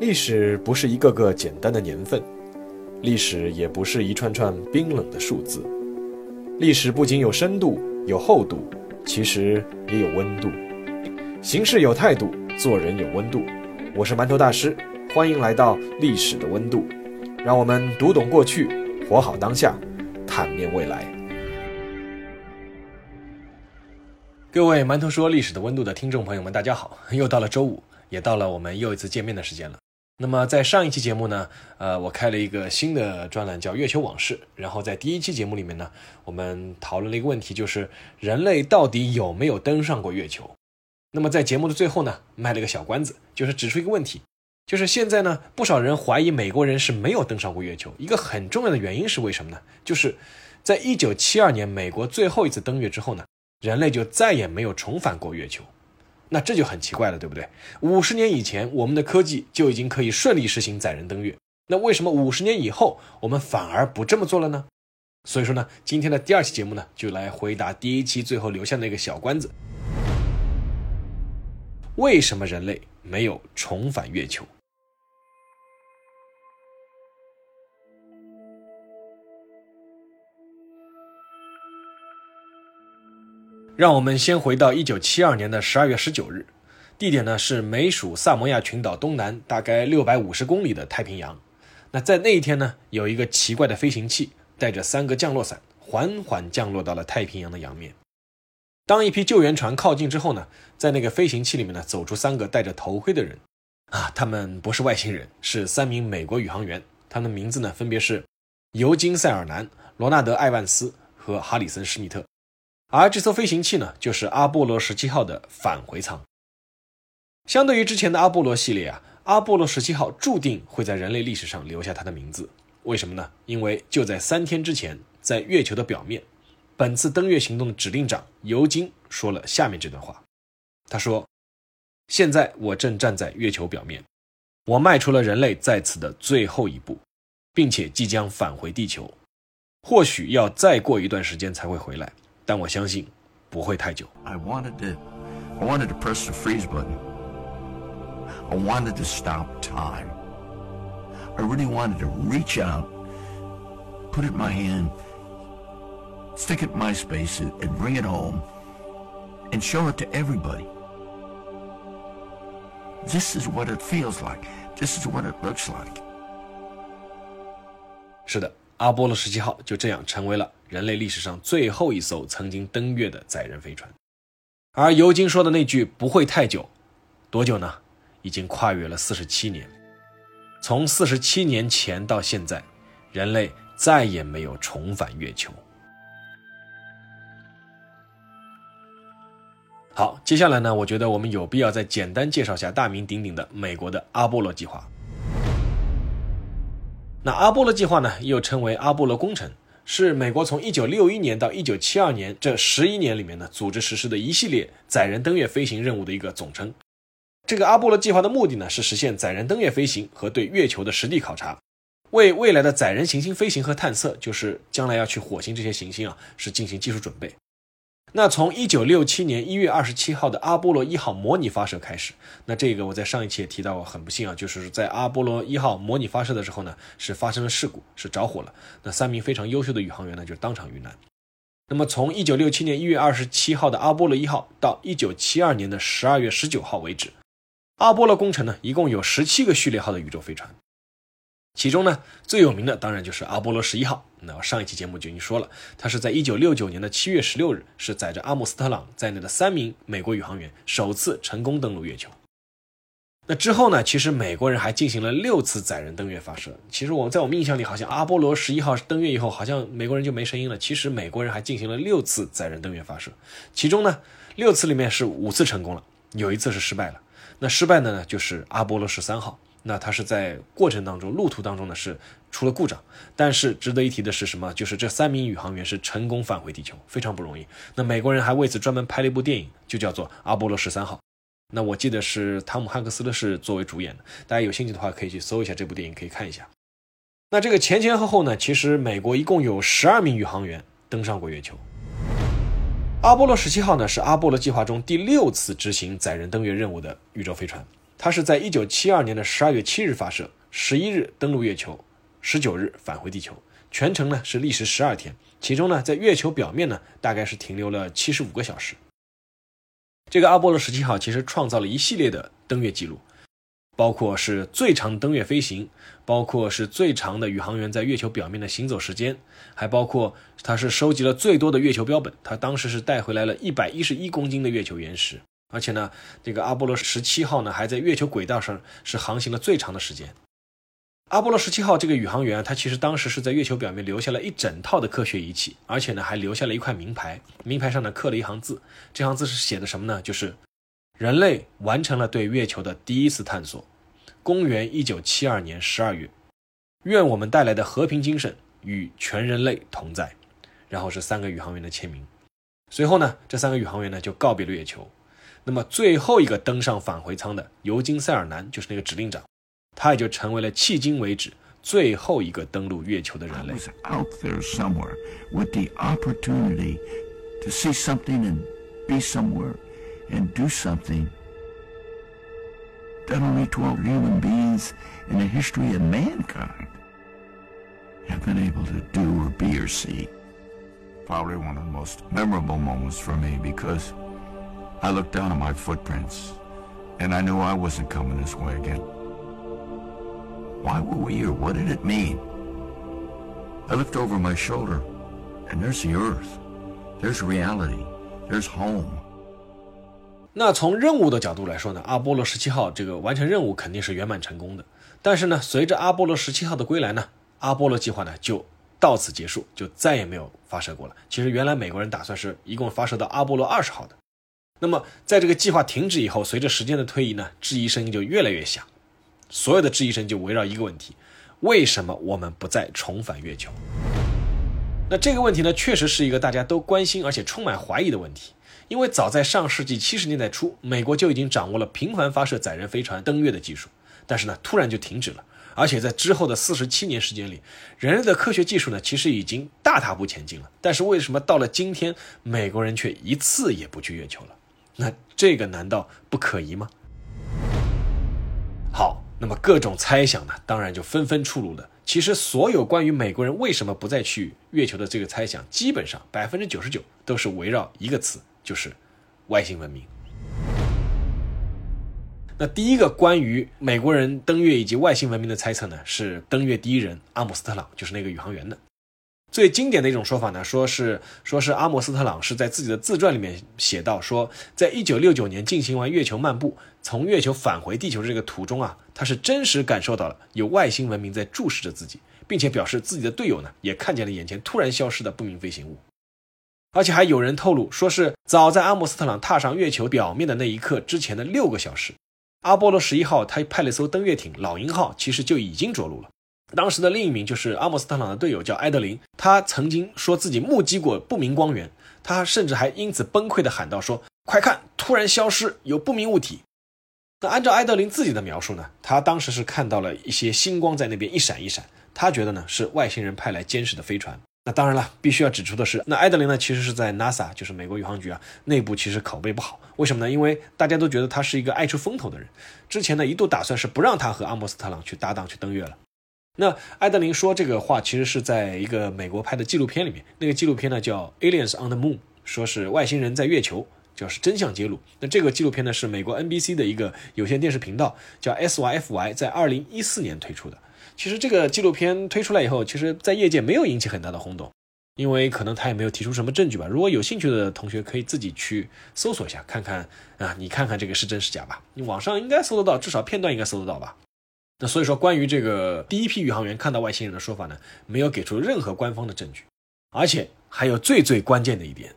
历史不是一个个简单的年份，历史也不是一串串冰冷的数字。历史不仅有深度、有厚度，其实也有温度。行事有态度，做人有温度。我是馒头大师，欢迎来到历史的温度。让我们读懂过去，活好当下，探面未来。各位馒头说历史的温度的听众朋友们，大家好！又到了周五，也到了我们又一次见面的时间了。那么在上一期节目呢，呃，我开了一个新的专栏叫《月球往事》，然后在第一期节目里面呢，我们讨论了一个问题，就是人类到底有没有登上过月球？那么在节目的最后呢，卖了个小关子，就是指出一个问题，就是现在呢，不少人怀疑美国人是没有登上过月球，一个很重要的原因是为什么呢？就是在一九七二年美国最后一次登月之后呢，人类就再也没有重返过月球。那这就很奇怪了，对不对？五十年以前，我们的科技就已经可以顺利实行载人登月，那为什么五十年以后我们反而不这么做了呢？所以说呢，今天的第二期节目呢，就来回答第一期最后留下那个小关子：为什么人类没有重返月球？让我们先回到一九七二年的十二月十九日，地点呢是美属萨摩亚群岛东南大概六百五十公里的太平洋。那在那一天呢，有一个奇怪的飞行器带着三个降落伞缓缓降落到了太平洋的洋面。当一批救援船靠近之后呢，在那个飞行器里面呢走出三个戴着头盔的人，啊，他们不是外星人，是三名美国宇航员，他们的名字呢分别是尤金·塞尔南、罗纳德·艾万斯和哈里森·施密特。而这艘飞行器呢，就是阿波罗十七号的返回舱。相对于之前的阿波罗系列啊，阿波罗十七号注定会在人类历史上留下它的名字。为什么呢？因为就在三天之前，在月球的表面，本次登月行动的指令长尤金说了下面这段话。他说：“现在我正站在月球表面，我迈出了人类在此的最后一步，并且即将返回地球。或许要再过一段时间才会回来。”但我相信不会太久。I wanted to, I wanted to press the freeze button. I wanted to stop time. I really wanted to reach out, put it in my hand, stick it in my space, and bring it home, and show it to everybody. This is what it feels like. This is what it looks like. 是的，阿波罗十七号就这样成为了。 人类历史上最后一艘曾经登月的载人飞船，而尤金说的那句“不会太久”，多久呢？已经跨越了四十七年。从四十七年前到现在，人类再也没有重返月球。好，接下来呢？我觉得我们有必要再简单介绍下大名鼎鼎的美国的阿波罗计划。那阿波罗计划呢，又称为阿波罗工程。是美国从一九六一年到一九七二年这十一年里面呢，组织实施的一系列载人登月飞行任务的一个总称。这个阿波罗计划的目的呢，是实现载人登月飞行和对月球的实地考察，为未来的载人行星飞行和探测，就是将来要去火星这些行星啊，是进行技术准备。那从一九六七年一月二十七号的阿波罗一号模拟发射开始，那这个我在上一期也提到过，很不幸啊，就是在阿波罗一号模拟发射的时候呢，是发生了事故，是着火了。那三名非常优秀的宇航员呢，就当场遇难。那么从一九六七年一月二十七号的阿波罗一号到一九七二年的十二月十九号为止，阿波罗工程呢，一共有十七个序列号的宇宙飞船。其中呢，最有名的当然就是阿波罗十一号。那我上一期节目就已经说了，它是在一九六九年的七月十六日，是载着阿姆斯特朗在内的三名美国宇航员首次成功登陆月球。那之后呢，其实美国人还进行了六次载人登月发射。其实我在我们印象里，好像阿波罗十一号登月以后，好像美国人就没声音了。其实美国人还进行了六次载人登月发射，其中呢，六次里面是五次成功了，有一次是失败了。那失败的呢，就是阿波罗十三号。那它是在过程当中，路途当中呢是出了故障，但是值得一提的是什么？就是这三名宇航员是成功返回地球，非常不容易。那美国人还为此专门拍了一部电影，就叫做《阿波罗十三号》。那我记得是汤姆汉克斯的是作为主演的，大家有兴趣的话可以去搜一下这部电影，可以看一下。那这个前前后后呢，其实美国一共有十二名宇航员登上过月球。阿波罗十七号呢是阿波罗计划中第六次执行载人登月任务的宇宙飞船。它是在一九七二年的十二月七日发射，十一日登陆月球，十九日返回地球，全程呢是历时十二天，其中呢在月球表面呢大概是停留了七十五个小时。这个阿波罗十七号其实创造了一系列的登月记录。包括是最长登月飞行，包括是最长的宇航员在月球表面的行走时间，还包括它是收集了最多的月球标本，它当时是带回来了一百一十一公斤的月球岩石，而且呢，这个阿波罗十七号呢还在月球轨道上是航行了最长的时间。阿波罗十七号这个宇航员，他其实当时是在月球表面留下了一整套的科学仪器，而且呢还留下了一块名牌，名牌上呢刻了一行字，这行字是写的什么呢？就是人类完成了对月球的第一次探索。公元一九七二年十二月，愿我们带来的和平精神与全人类同在。然后是三个宇航员的签名。随后呢，这三个宇航员呢就告别了月球。那么最后一个登上返回舱的尤金·塞尔南就是那个指令长，他也就成为了迄今为止最后一个登陆月球的人类。that only 12 human beings in the history of mankind have been able to do or be or see. Probably one of the most memorable moments for me because I looked down at my footprints and I knew I wasn't coming this way again. Why were we here? What did it mean? I looked over my shoulder and there's the earth. There's reality. There's home. 那从任务的角度来说呢，阿波罗十七号这个完成任务肯定是圆满成功的。但是呢，随着阿波罗十七号的归来呢，阿波罗计划呢就到此结束，就再也没有发射过了。其实原来美国人打算是一共发射到阿波罗二十号的。那么在这个计划停止以后，随着时间的推移呢，质疑声音就越来越响，所有的质疑声就围绕一个问题：为什么我们不再重返月球？那这个问题呢，确实是一个大家都关心而且充满怀疑的问题。因为早在上世纪七十年代初，美国就已经掌握了频繁发射载人飞船登月的技术，但是呢，突然就停止了。而且在之后的四十七年时间里，人类的科学技术呢，其实已经大踏步前进了。但是为什么到了今天，美国人却一次也不去月球了？那这个难道不可疑吗？好，那么各种猜想呢，当然就纷纷出炉了。其实，所有关于美国人为什么不再去月球的这个猜想，基本上百分之九十九都是围绕一个词。就是外星文明。那第一个关于美国人登月以及外星文明的猜测呢，是登月第一人阿姆斯特朗，就是那个宇航员的。最经典的一种说法呢，说是说是阿姆斯特朗是在自己的自传里面写到，说在一九六九年进行完月球漫步，从月球返回地球的这个途中啊，他是真实感受到了有外星文明在注视着自己，并且表示自己的队友呢也看见了眼前突然消失的不明飞行物。而且还有人透露，说是早在阿姆斯特朗踏上月球表面的那一刻之前的六个小时，阿波罗十一号他派了艘登月艇“老鹰号”，其实就已经着陆了。当时的另一名就是阿姆斯特朗的队友叫埃德林，他曾经说自己目击过不明光源，他甚至还因此崩溃地喊道：“说快看，突然消失，有不明物体。”那按照埃德林自己的描述呢，他当时是看到了一些星光在那边一闪一闪，他觉得呢是外星人派来监视的飞船。那当然了，必须要指出的是，那埃德林呢，其实是在 NASA，就是美国宇航局啊，内部其实口碑不好。为什么呢？因为大家都觉得他是一个爱出风头的人。之前呢，一度打算是不让他和阿姆斯特朗去搭档去登月了。那艾德林说这个话，其实是在一个美国拍的纪录片里面，那个纪录片呢叫《Aliens on the Moon》，说是外星人在月球，叫是真相揭露。那这个纪录片呢，是美国 NBC 的一个有线电视频道叫 SYFY，在二零一四年推出的。其实这个纪录片推出来以后，其实，在业界没有引起很大的轰动，因为可能他也没有提出什么证据吧。如果有兴趣的同学，可以自己去搜索一下，看看啊，你看看这个是真是假吧。你网上应该搜得到，至少片段应该搜得到吧。那所以说，关于这个第一批宇航员看到外星人的说法呢，没有给出任何官方的证据，而且还有最最关键的一点，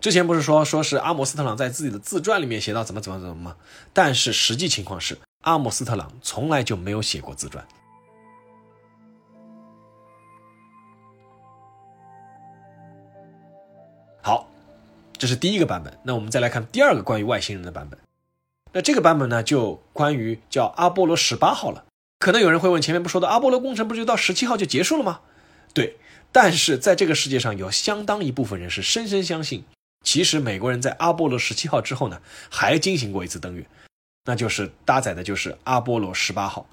之前不是说说是阿姆斯特朗在自己的自传里面写到怎么怎么怎么吗？但是实际情况是，阿姆斯特朗从来就没有写过自传。好，这是第一个版本。那我们再来看第二个关于外星人的版本。那这个版本呢，就关于叫阿波罗十八号了。可能有人会问，前面不说的阿波罗工程不就到十七号就结束了吗？对，但是在这个世界上有相当一部分人是深深相信，其实美国人在阿波罗十七号之后呢，还进行过一次登月。那就是搭载的就是阿波罗十八号。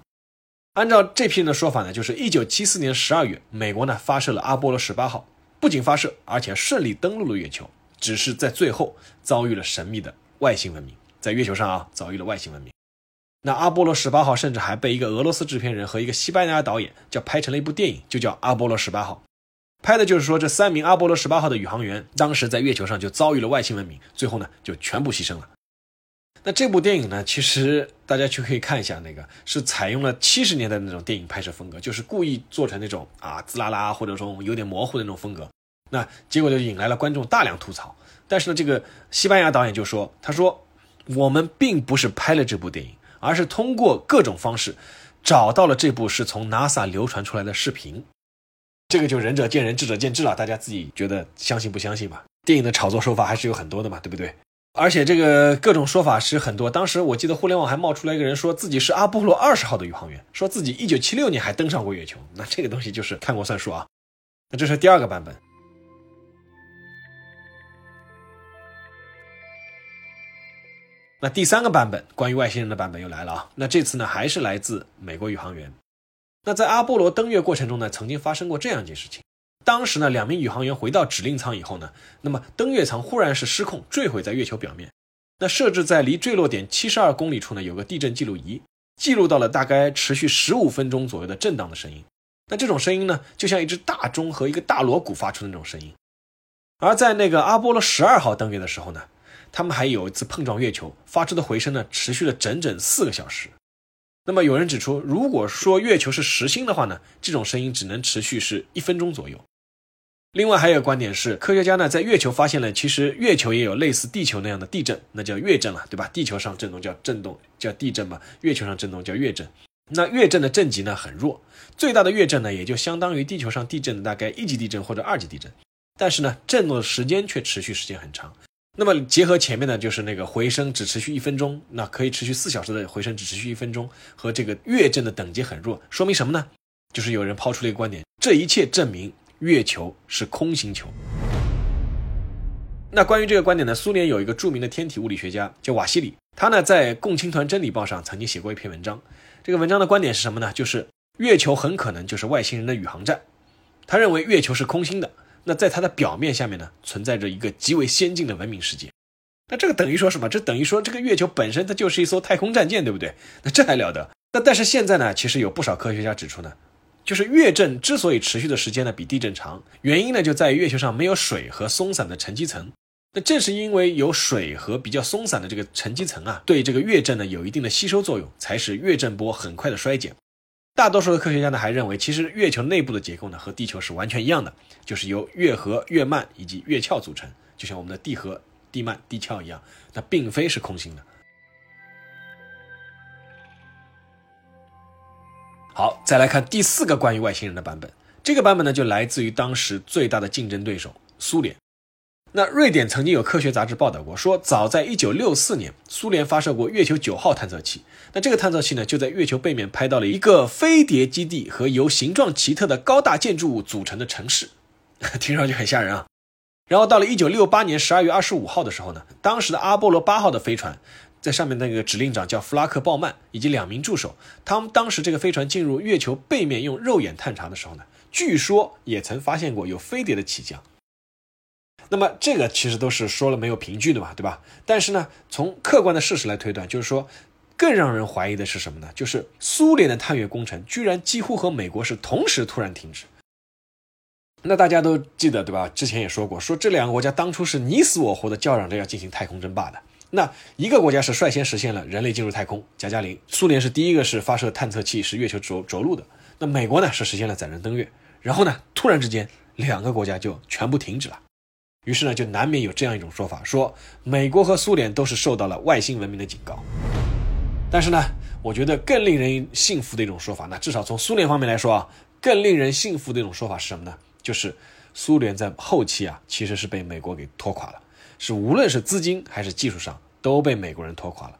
按照这批人的说法呢，就是一九七四年十二月，美国呢发射了阿波罗十八号，不仅发射，而且顺利登陆了月球，只是在最后遭遇了神秘的外星文明，在月球上啊遭遇了外星文明。那阿波罗十八号甚至还被一个俄罗斯制片人和一个西班牙导演叫拍成了一部电影，就叫《阿波罗十八号》，拍的就是说这三名阿波罗十八号的宇航员当时在月球上就遭遇了外星文明，最后呢就全部牺牲了。那这部电影呢，其实大家去可以看一下，那个是采用了七十年代那种电影拍摄风格，就是故意做成那种啊滋啦啦或者说有点模糊的那种风格。那结果就引来了观众大量吐槽。但是呢，这个西班牙导演就说：“他说我们并不是拍了这部电影，而是通过各种方式找到了这部是从 NASA 流传出来的视频。这个就仁者见仁，智者见智了，大家自己觉得相信不相信吧。电影的炒作手法还是有很多的嘛，对不对？”而且这个各种说法是很多。当时我记得互联网还冒出来一个人，说自己是阿波罗二十号的宇航员，说自己一九七六年还登上过月球。那这个东西就是看过算数啊。那这是第二个版本。那第三个版本关于外星人的版本又来了啊。那这次呢还是来自美国宇航员。那在阿波罗登月过程中呢，曾经发生过这样一件事情。当时呢，两名宇航员回到指令舱以后呢，那么登月舱忽然是失控坠毁在月球表面。那设置在离坠落点七十二公里处呢，有个地震记录仪，记录到了大概持续十五分钟左右的震荡的声音。那这种声音呢，就像一只大钟和一个大锣鼓发出的那种声音。而在那个阿波罗十二号登月的时候呢，他们还有一次碰撞月球，发出的回声呢，持续了整整四个小时。那么有人指出，如果说月球是实心的话呢，这种声音只能持续是一分钟左右。另外还有个观点是，科学家呢在月球发现了，其实月球也有类似地球那样的地震，那叫月震了，对吧？地球上震动叫震动，叫地震嘛。月球上震动叫月震。那月震的震级呢很弱，最大的月震呢也就相当于地球上地震的大概一级地震或者二级地震。但是呢，震动的时间却持续时间很长。那么结合前面的就是那个回声只持续一分钟，那可以持续四小时的回声只持续一分钟，和这个月震的等级很弱，说明什么呢？就是有人抛出了一个观点，这一切证明。月球是空星球。那关于这个观点呢，苏联有一个著名的天体物理学家叫瓦西里，他呢在《共青团真理报》上曾经写过一篇文章。这个文章的观点是什么呢？就是月球很可能就是外星人的宇航站。他认为月球是空心的，那在它的表面下面呢，存在着一个极为先进的文明世界。那这个等于说什么？这等于说这个月球本身它就是一艘太空战舰，对不对？那这还了得？那但是现在呢，其实有不少科学家指出呢。就是月震之所以持续的时间呢比地震长，原因呢就在于月球上没有水和松散的沉积层。那正是因为有水和比较松散的这个沉积层啊，对这个月震呢有一定的吸收作用，才使月震波很快的衰减。大多数的科学家呢还认为，其实月球内部的结构呢和地球是完全一样的，就是由月核、月幔以及月壳组成，就像我们的地核、地幔、地壳一样，那并非是空心的。好，再来看第四个关于外星人的版本。这个版本呢，就来自于当时最大的竞争对手苏联。那瑞典曾经有科学杂志报道过，说早在1964年，苏联发射过月球九号探测器。那这个探测器呢，就在月球背面拍到了一个飞碟基地和由形状奇特的高大建筑物组成的城市，听上去很吓人啊。然后到了1968年12月25号的时候呢，当时的阿波罗八号的飞船。在上面那个指令长叫弗拉克鲍曼，以及两名助手，他们当时这个飞船进入月球背面用肉眼探查的时候呢，据说也曾发现过有飞碟的起降。那么这个其实都是说了没有凭据的嘛，对吧？但是呢，从客观的事实来推断，就是说，更让人怀疑的是什么呢？就是苏联的探月工程居然几乎和美国是同时突然停止。那大家都记得对吧？之前也说过，说这两个国家当初是你死我活的叫嚷着要进行太空争霸的。那一个国家是率先实现了人类进入太空，加加林；苏联是第一个是发射探测器是月球着着陆的。那美国呢是实现了载人登月。然后呢，突然之间两个国家就全部停止了。于是呢，就难免有这样一种说法，说美国和苏联都是受到了外星文明的警告。但是呢，我觉得更令人信服的一种说法，那至少从苏联方面来说啊，更令人信服的一种说法是什么呢？就是苏联在后期啊，其实是被美国给拖垮了。是无论是资金还是技术上都被美国人拖垮了，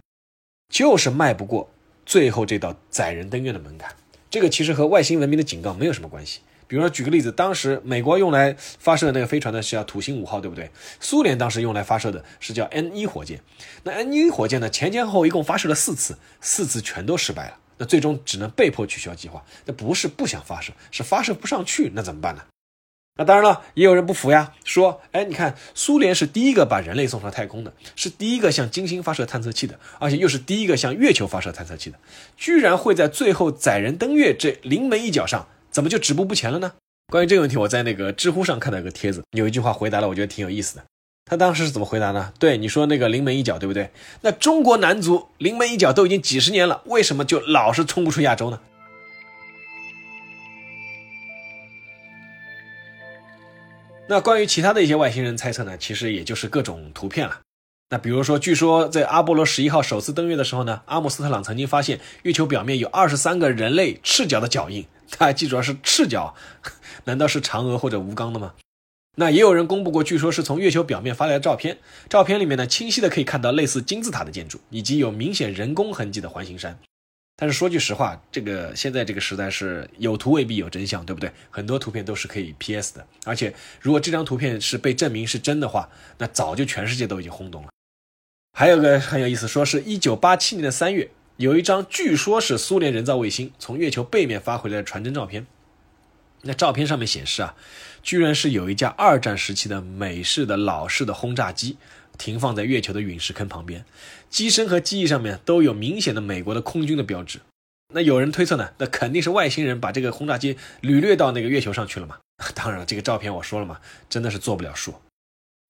就是迈不过最后这道载人登月的门槛。这个其实和外星文明的警告没有什么关系，比如说举个例子，当时美国用来发射那个飞船的是叫土星五号，对不对？苏联当时用来发射的是叫 N 一火箭。那 N 一火箭呢，前前后后一共发射了四次，四次全都失败了。那最终只能被迫取消计划。那不是不想发射，是发射不上去，那怎么办呢？那当然了，也有人不服呀，说，哎，你看，苏联是第一个把人类送上太空的，是第一个向金星发射探测器的，而且又是第一个向月球发射探测器的，居然会在最后载人登月这临门一脚上，怎么就止步不前了呢？关于这个问题，我在那个知乎上看到一个帖子，有一句话回答了，我觉得挺有意思的。他当时是怎么回答呢？对你说那个临门一脚，对不对？那中国男足临门一脚都已经几十年了，为什么就老是冲不出亚洲呢？那关于其他的一些外星人猜测呢，其实也就是各种图片了。那比如说，据说在阿波罗十一号首次登月的时候呢，阿姆斯特朗曾经发现月球表面有二十三个人类赤脚的脚印。大家记住啊，是赤脚，难道是嫦娥或者吴刚的吗？那也有人公布过，据说是从月球表面发来的照片，照片里面呢，清晰的可以看到类似金字塔的建筑，以及有明显人工痕迹的环形山。但是说句实话，这个现在这个时代是有图未必有真相，对不对？很多图片都是可以 PS 的，而且如果这张图片是被证明是真的话，那早就全世界都已经轰动了。还有个很有意思，说是一九八七年的三月，有一张据说是苏联人造卫星从月球背面发回来的传真照片，那照片上面显示啊，居然是有一架二战时期的美式的老式的轰炸机。停放在月球的陨石坑旁边，机身和机翼上面都有明显的美国的空军的标志。那有人推测呢，那肯定是外星人把这个轰炸机掳掠到那个月球上去了嘛？当然了，这个照片我说了嘛，真的是做不了数。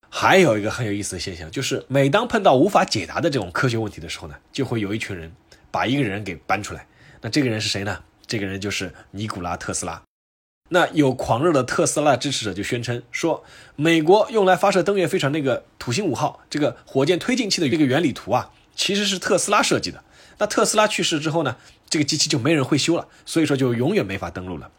还有一个很有意思的现象，就是每当碰到无法解答的这种科学问题的时候呢，就会有一群人把一个人给搬出来。那这个人是谁呢？这个人就是尼古拉特斯拉。那有狂热的特斯拉支持者就宣称说，美国用来发射登月飞船那个土星五号这个火箭推进器的这个原理图啊，其实是特斯拉设计的。那特斯拉去世之后呢，这个机器就没人会修了，所以说就永远没法登陆了。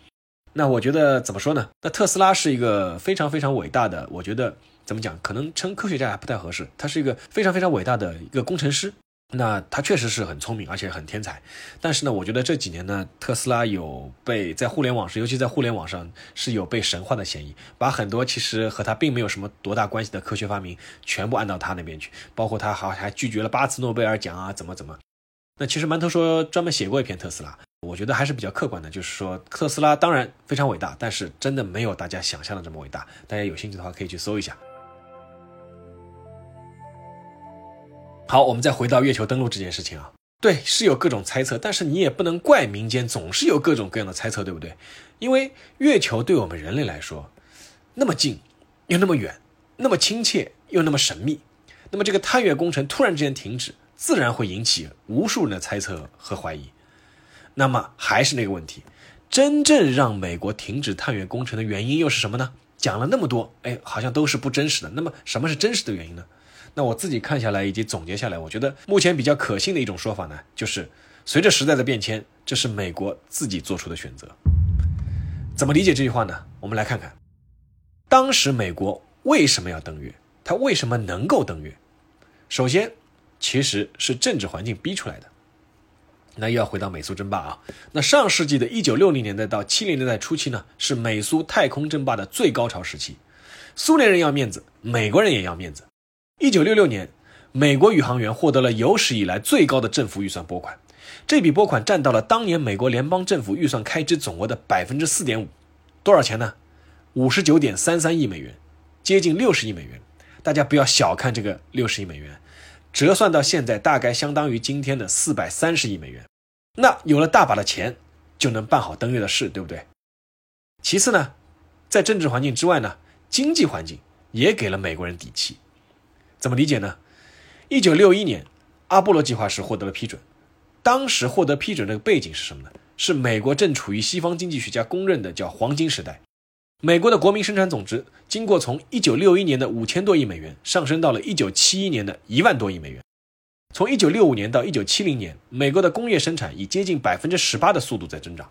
那我觉得怎么说呢？那特斯拉是一个非常非常伟大的，我觉得怎么讲，可能称科学家还不太合适，他是一个非常非常伟大的一个工程师。那他确实是很聪明，而且很天才。但是呢，我觉得这几年呢，特斯拉有被在互联网上，尤其在互联网上是有被神化的嫌疑，把很多其实和他并没有什么多大关系的科学发明全部按到他那边去，包括他还还拒绝了八次诺贝尔奖啊，怎么怎么。那其实馒头说专门写过一篇特斯拉，我觉得还是比较客观的，就是说特斯拉当然非常伟大，但是真的没有大家想象的这么伟大。大家有兴趣的话可以去搜一下。好，我们再回到月球登陆这件事情啊，对，是有各种猜测，但是你也不能怪民间总是有各种各样的猜测，对不对？因为月球对我们人类来说，那么近，又那么远，那么亲切又那么神秘，那么这个探月工程突然之间停止，自然会引起无数人的猜测和怀疑。那么还是那个问题，真正让美国停止探月工程的原因又是什么呢？讲了那么多，哎，好像都是不真实的。那么什么是真实的原因呢？那我自己看下来以及总结下来，我觉得目前比较可信的一种说法呢，就是随着时代的变迁，这是美国自己做出的选择。怎么理解这句话呢？我们来看看，当时美国为什么要登月？它为什么能够登月？首先，其实是政治环境逼出来的。那又要回到美苏争霸啊。那上世纪的一九六零年代到七零年代初期呢，是美苏太空争霸的最高潮时期。苏联人要面子，美国人也要面子。一九六六年，美国宇航员获得了有史以来最高的政府预算拨款，这笔拨款占到了当年美国联邦政府预算开支总额的百分之四点五，多少钱呢？五十九点三三亿美元，接近六十亿美元。大家不要小看这个六十亿美元，折算到现在大概相当于今天的四百三十亿美元。那有了大把的钱，就能办好登月的事，对不对？其次呢，在政治环境之外呢，经济环境也给了美国人底气。怎么理解呢？一九六一年，阿波罗计划是获得了批准。当时获得批准的背景是什么呢？是美国正处于西方经济学家公认的叫黄金时代。美国的国民生产总值经过从一九六一年的五千多亿美元上升到了一九七一年的一万多亿美元。从一九六五年到一九七零年，美国的工业生产以接近百分之十八的速度在增长。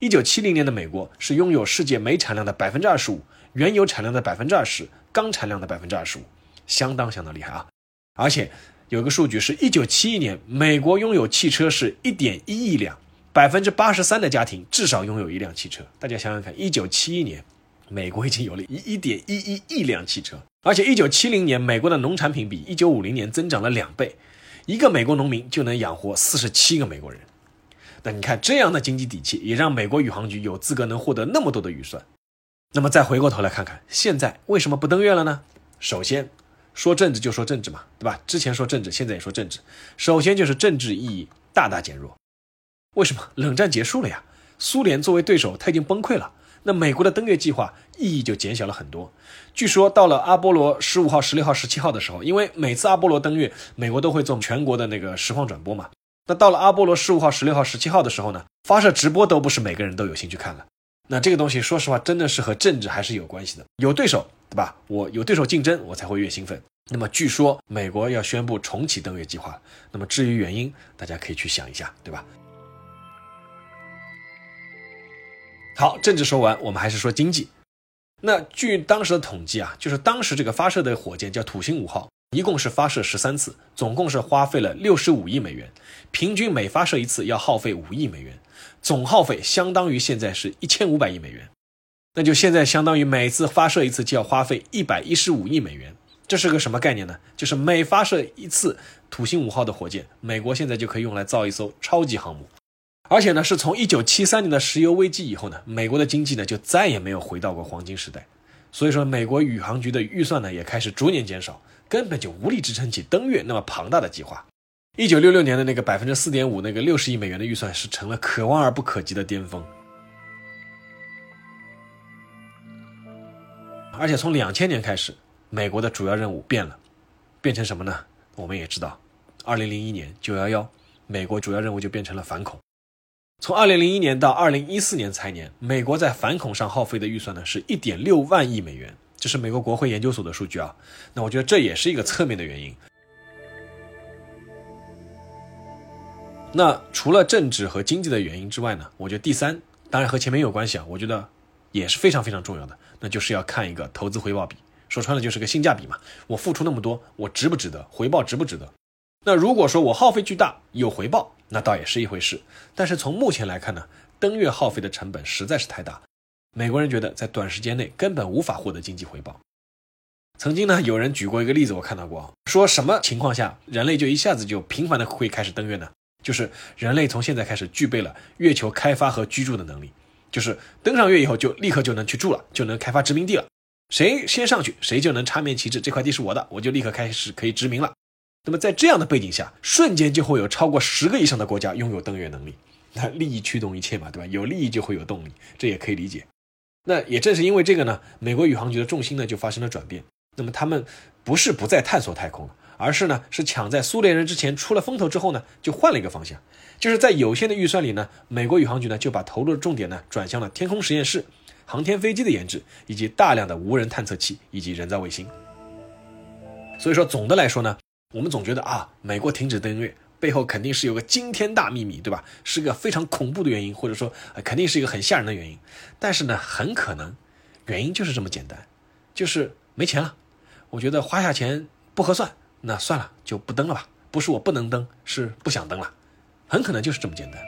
一九七零年的美国是拥有世界煤产量的百分之二十五，原油产量的百分之二十，钢产量的百分之二十五。相当相当厉害啊！而且有个数据是，一九七一年美国拥有汽车是一点一亿辆，百分之八十三的家庭至少拥有一辆汽车。大家想想看，一九七一年，美国已经有了一一点一一亿辆汽车，而且一九七零年，美国的农产品比一九五零年增长了两倍，一个美国农民就能养活四十七个美国人。那你看，这样的经济底气，也让美国宇航局有资格能获得那么多的预算。那么再回过头来看看，现在为什么不登月了呢？首先，说政治就说政治嘛，对吧？之前说政治，现在也说政治。首先就是政治意义大大减弱。为什么？冷战结束了呀，苏联作为对手，他已经崩溃了。那美国的登月计划意义就减小了很多。据说到了阿波罗十五号、十六号、十七号的时候，因为每次阿波罗登月，美国都会做全国的那个实况转播嘛。那到了阿波罗十五号、十六号、十七号的时候呢，发射直播都不是每个人都有兴趣看了。那这个东西，说实话，真的是和政治还是有关系的。有对手，对吧？我有对手竞争，我才会越兴奋。那么据说美国要宣布重启登月计划，那么至于原因，大家可以去想一下，对吧？好，政治说完，我们还是说经济。那据当时的统计啊，就是当时这个发射的火箭叫土星五号。一共是发射十三次，总共是花费了六十五亿美元，平均每发射一次要耗费五亿美元，总耗费相当于现在是一千五百亿美元，那就现在相当于每次发射一次就要花费一百一十五亿美元，这是个什么概念呢？就是每发射一次土星五号的火箭，美国现在就可以用来造一艘超级航母，而且呢，是从一九七三年的石油危机以后呢，美国的经济呢就再也没有回到过黄金时代，所以说美国宇航局的预算呢也开始逐年减少。根本就无力支撑起登月那么庞大的计划。一九六六年的那个百分之四点五，那个六十亿美元的预算是成了可望而不可及的巅峰。而且从两千年开始，美国的主要任务变了，变成什么呢？我们也知道，二零零一年九幺幺，美国主要任务就变成了反恐。从二零零一年到二零一四年财年，美国在反恐上耗费的预算呢是一点六万亿美元。这是美国国会研究所的数据啊，那我觉得这也是一个侧面的原因。那除了政治和经济的原因之外呢，我觉得第三当然和前面有关系啊，我觉得也是非常非常重要的，那就是要看一个投资回报比，说穿了就是个性价比嘛。我付出那么多，我值不值得？回报值不值得？那如果说我耗费巨大有回报，那倒也是一回事。但是从目前来看呢，登月耗费的成本实在是太大。美国人觉得在短时间内根本无法获得经济回报。曾经呢，有人举过一个例子，我看到过，说什么情况下人类就一下子就频繁的会开始登月呢？就是人类从现在开始具备了月球开发和居住的能力，就是登上月以后就立刻就能去住了，就能开发殖民地了。谁先上去，谁就能插面旗帜，这块地是我的，我就立刻开始可以殖民了。那么在这样的背景下，瞬间就会有超过十个以上的国家拥有登月能力。那利益驱动一切嘛，对吧？有利益就会有动力，这也可以理解。那也正是因为这个呢，美国宇航局的重心呢就发生了转变。那么他们不是不再探索太空了，而是呢是抢在苏联人之前出了风头之后呢，就换了一个方向。就是在有限的预算里呢，美国宇航局呢就把投入的重点呢转向了天空实验室、航天飞机的研制，以及大量的无人探测器以及人造卫星。所以说，总的来说呢，我们总觉得啊，美国停止登月。背后肯定是有个惊天大秘密，对吧？是个非常恐怖的原因，或者说肯定是一个很吓人的原因。但是呢，很可能原因就是这么简单，就是没钱了。我觉得花下钱不合算，那算了，就不登了吧。不是我不能登，是不想登了。很可能就是这么简单。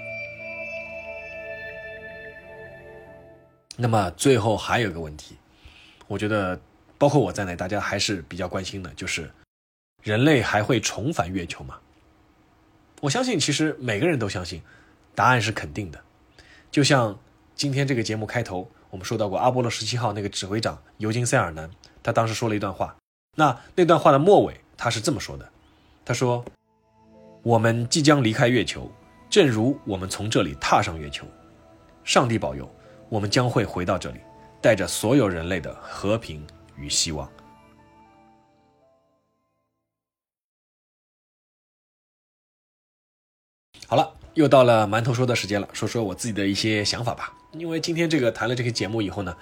那么最后还有一个问题，我觉得包括我在内，大家还是比较关心的，就是人类还会重返月球吗？我相信，其实每个人都相信，答案是肯定的。就像今天这个节目开头，我们说到过阿波罗十七号那个指挥长尤金·塞尔南，他当时说了一段话。那那段话的末尾，他是这么说的：“他说，我们即将离开月球，正如我们从这里踏上月球。上帝保佑，我们将会回到这里，带着所有人类的和平与希望。”好了，又到了馒头说的时间了，说说我自己的一些想法吧。因为今天这个谈了这个节目以后呢，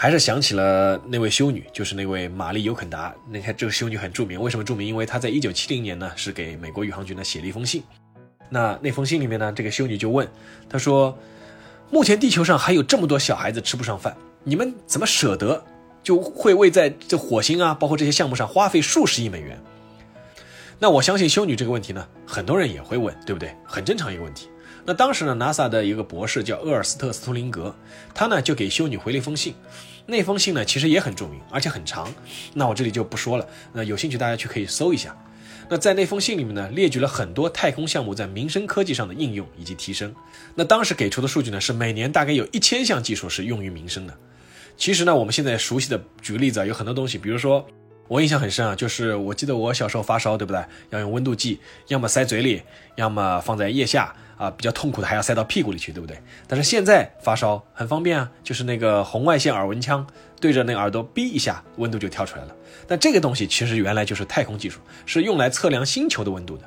还是想起了那位修女，就是那位玛丽尤肯达。你看这个修女很著名，为什么著名？因为她在一九七零年呢，是给美国宇航局呢写了一封信。那那封信里面呢，这个修女就问，她说：“目前地球上还有这么多小孩子吃不上饭，你们怎么舍得就会为在这火星啊，包括这些项目上花费数十亿美元？”那我相信修女这个问题呢，很多人也会问，对不对？很正常一个问题。那当时呢，NASA 的一个博士叫厄尔斯特·斯图林格，他呢就给修女回了一封信。那封信呢其实也很著名，而且很长。那我这里就不说了。那有兴趣大家去可以搜一下。那在那封信里面呢，列举了很多太空项目在民生科技上的应用以及提升。那当时给出的数据呢，是每年大概有一千项技术是用于民生的。其实呢，我们现在熟悉的，举个例子啊，有很多东西，比如说我印象很深啊，就是我记得我小时候发烧，对不对？要用温度计，要么塞嘴里，要么放在腋下。啊，比较痛苦的还要塞到屁股里去，对不对？但是现在发烧很方便啊，就是那个红外线耳温枪，对着那个耳朵哔一下，温度就跳出来了。但这个东西其实原来就是太空技术，是用来测量星球的温度的。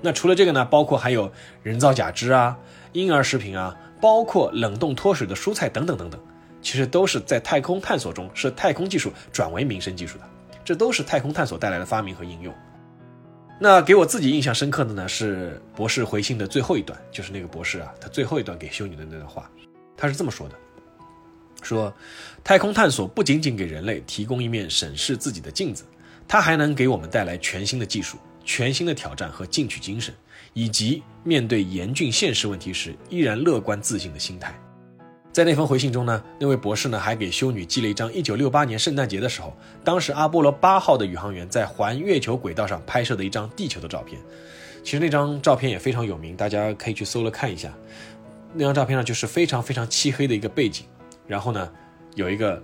那除了这个呢，包括还有人造假肢啊、婴儿食品啊，包括冷冻脱水的蔬菜等等等等，其实都是在太空探索中是太空技术转为民生技术的，这都是太空探索带来的发明和应用。那给我自己印象深刻的呢，是博士回信的最后一段，就是那个博士啊，他最后一段给修女的那段话，他是这么说的：说，太空探索不仅仅给人类提供一面审视自己的镜子，它还能给我们带来全新的技术、全新的挑战和进取精神，以及面对严峻现实问题时依然乐观自信的心态。在那封回信中呢，那位博士呢还给修女寄了一张1968年圣诞节的时候，当时阿波罗八号的宇航员在环月球轨道上拍摄的一张地球的照片。其实那张照片也非常有名，大家可以去搜了看一下。那张照片上就是非常非常漆黑的一个背景，然后呢有一个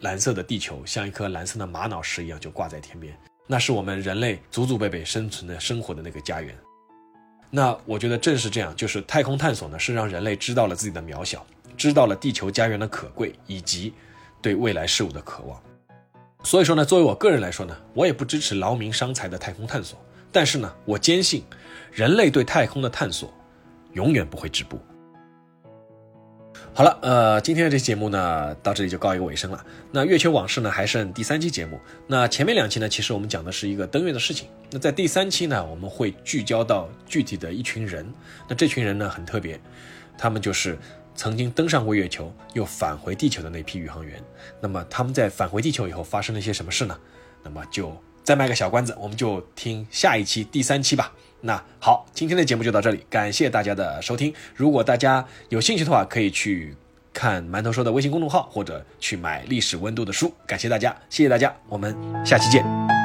蓝色的地球，像一颗蓝色的玛瑙石一样就挂在天边，那是我们人类祖祖辈辈生存的生活的那个家园。那我觉得正是这样，就是太空探索呢是让人类知道了自己的渺小。知道了地球家园的可贵，以及对未来事物的渴望。所以说呢，作为我个人来说呢，我也不支持劳民伤财的太空探索。但是呢，我坚信人类对太空的探索永远不会止步。好了，呃，今天的这期节目呢，到这里就告一个尾声了。那月球往事呢，还剩第三期节目。那前面两期呢，其实我们讲的是一个登月的事情。那在第三期呢，我们会聚焦到具体的一群人。那这群人呢，很特别，他们就是。曾经登上过月球又返回地球的那批宇航员，那么他们在返回地球以后发生了些什么事呢？那么就再卖个小关子，我们就听下一期第三期吧。那好，今天的节目就到这里，感谢大家的收听。如果大家有兴趣的话，可以去看馒头说的微信公众号，或者去买历史温度的书。感谢大家，谢谢大家，我们下期见。